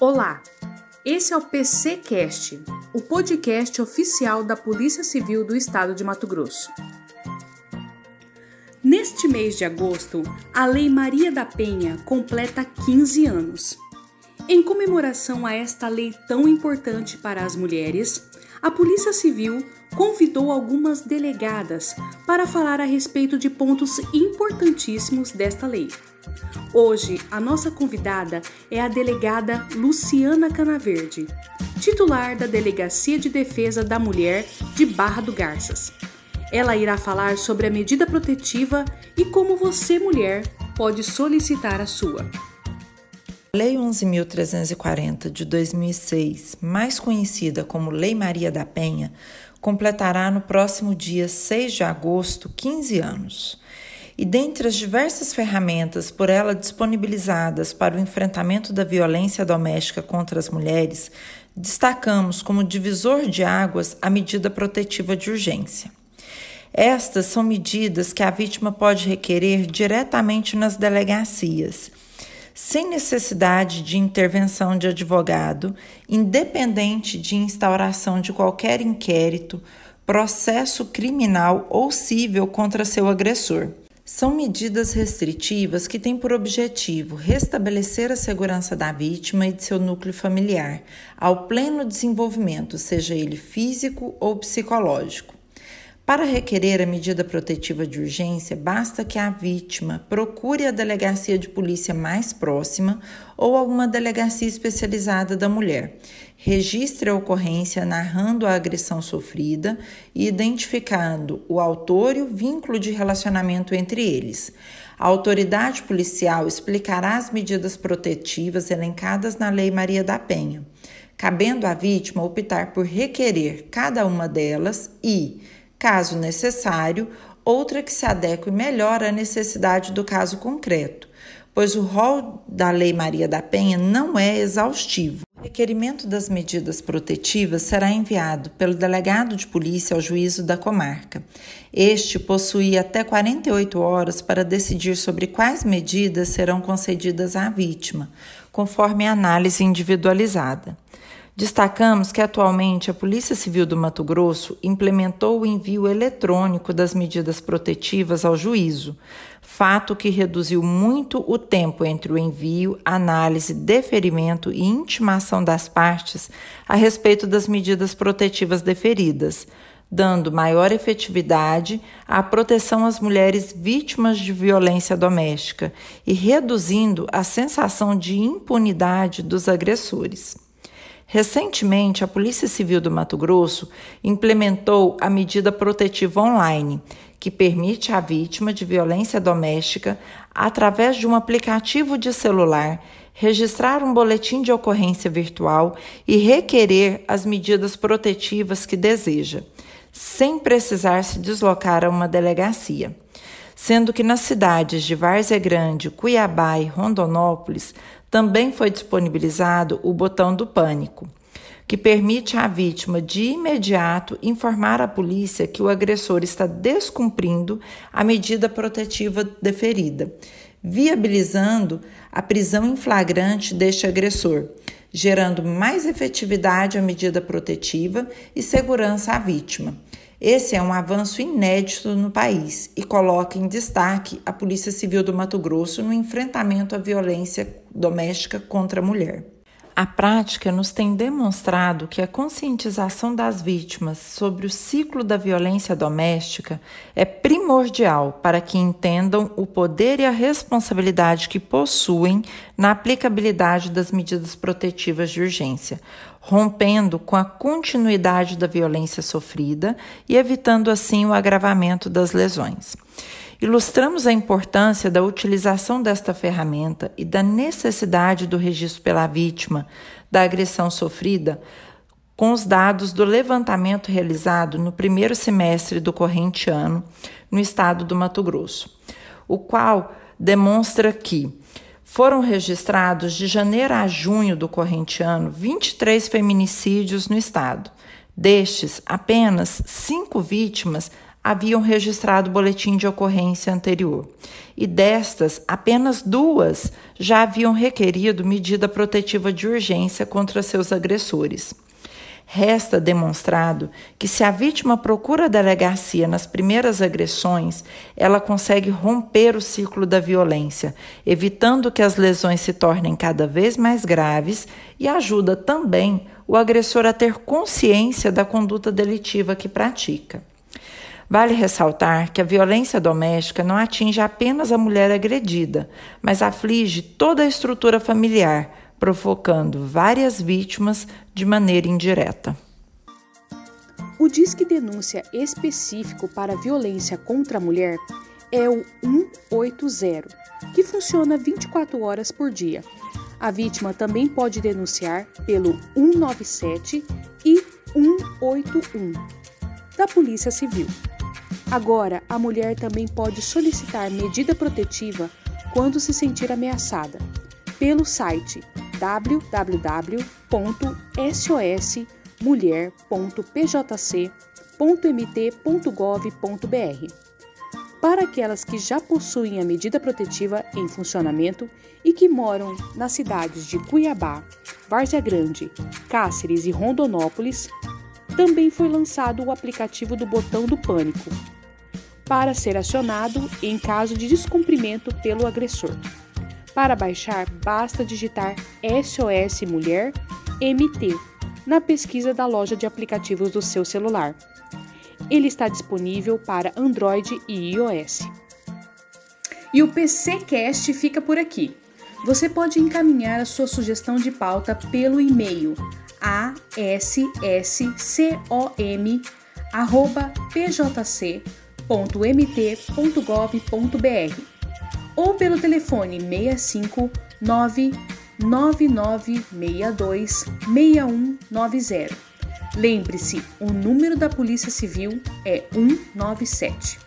Olá, esse é o PCcast, o podcast oficial da Polícia Civil do Estado de Mato Grosso. Neste mês de agosto, a Lei Maria da Penha completa 15 anos. Em comemoração a esta lei tão importante para as mulheres, a Polícia Civil convidou algumas delegadas para falar a respeito de pontos importantíssimos desta lei. Hoje, a nossa convidada é a delegada Luciana Canaverde, titular da Delegacia de Defesa da Mulher de Barra do Garças. Ela irá falar sobre a medida protetiva e como você, mulher, pode solicitar a sua. Lei 11.340 de 2006, mais conhecida como Lei Maria da Penha, completará no próximo dia 6 de agosto 15 anos. E dentre as diversas ferramentas por ela disponibilizadas para o enfrentamento da violência doméstica contra as mulheres, destacamos como divisor de águas a medida protetiva de urgência. Estas são medidas que a vítima pode requerer diretamente nas delegacias sem necessidade de intervenção de advogado, independente de instauração de qualquer inquérito, processo criminal ou civil contra seu agressor. São medidas restritivas que têm por objetivo restabelecer a segurança da vítima e de seu núcleo familiar, ao pleno desenvolvimento, seja ele físico ou psicológico. Para requerer a medida protetiva de urgência, basta que a vítima procure a delegacia de polícia mais próxima ou alguma delegacia especializada da mulher. Registre a ocorrência narrando a agressão sofrida e identificando o autor e o vínculo de relacionamento entre eles. A autoridade policial explicará as medidas protetivas elencadas na Lei Maria da Penha, cabendo à vítima optar por requerer cada uma delas e caso necessário, outra que se adeque melhor à necessidade do caso concreto, pois o rol da Lei Maria da Penha não é exaustivo. O requerimento das medidas protetivas será enviado pelo delegado de polícia ao juízo da comarca. Este possui até 48 horas para decidir sobre quais medidas serão concedidas à vítima, conforme a análise individualizada. Destacamos que atualmente a Polícia Civil do Mato Grosso implementou o envio eletrônico das medidas protetivas ao juízo, fato que reduziu muito o tempo entre o envio, análise, deferimento e intimação das partes a respeito das medidas protetivas deferidas, dando maior efetividade à proteção às mulheres vítimas de violência doméstica e reduzindo a sensação de impunidade dos agressores. Recentemente, a Polícia Civil do Mato Grosso implementou a medida protetiva online, que permite à vítima de violência doméstica, através de um aplicativo de celular, registrar um boletim de ocorrência virtual e requerer as medidas protetivas que deseja, sem precisar se deslocar a uma delegacia. Sendo que nas cidades de Várzea Grande, Cuiabá e Rondonópolis também foi disponibilizado o botão do pânico, que permite à vítima de imediato informar a polícia que o agressor está descumprindo a medida protetiva deferida, viabilizando a prisão em flagrante deste agressor, gerando mais efetividade à medida protetiva e segurança à vítima. Esse é um avanço inédito no país e coloca em destaque a Polícia Civil do Mato Grosso no enfrentamento à violência doméstica contra a mulher. A prática nos tem demonstrado que a conscientização das vítimas sobre o ciclo da violência doméstica é primordial para que entendam o poder e a responsabilidade que possuem na aplicabilidade das medidas protetivas de urgência, rompendo com a continuidade da violência sofrida e evitando assim o agravamento das lesões. Ilustramos a importância da utilização desta ferramenta e da necessidade do registro pela vítima da agressão sofrida com os dados do levantamento realizado no primeiro semestre do corrente ano no estado do Mato Grosso, o qual demonstra que foram registrados de janeiro a junho do corrente ano 23 feminicídios no estado. Destes, apenas cinco vítimas haviam registrado boletim de ocorrência anterior. E destas, apenas duas já haviam requerido medida protetiva de urgência contra seus agressores. Resta demonstrado que, se a vítima procura a delegacia nas primeiras agressões, ela consegue romper o ciclo da violência, evitando que as lesões se tornem cada vez mais graves e ajuda também o agressor a ter consciência da conduta delitiva que pratica. Vale ressaltar que a violência doméstica não atinge apenas a mulher agredida, mas aflige toda a estrutura familiar provocando várias vítimas de maneira indireta. O Disque Denúncia específico para violência contra a mulher é o 180, que funciona 24 horas por dia. A vítima também pode denunciar pelo 197 e 181 da Polícia Civil. Agora, a mulher também pode solicitar medida protetiva quando se sentir ameaçada pelo site www.sosmulher.pjc.mt.gov.br. Para aquelas que já possuem a medida protetiva em funcionamento e que moram nas cidades de Cuiabá, Várzea Grande, Cáceres e Rondonópolis, também foi lançado o aplicativo do Botão do Pânico, para ser acionado em caso de descumprimento pelo agressor. Para baixar, basta digitar SOS Mulher MT na pesquisa da loja de aplicativos do seu celular. Ele está disponível para Android e iOS. E o PCcast fica por aqui. Você pode encaminhar a sua sugestão de pauta pelo e-mail assc.pjc.mt.gov.br ou pelo telefone 65 99962 6190. Lembre-se, o número da Polícia Civil é 197.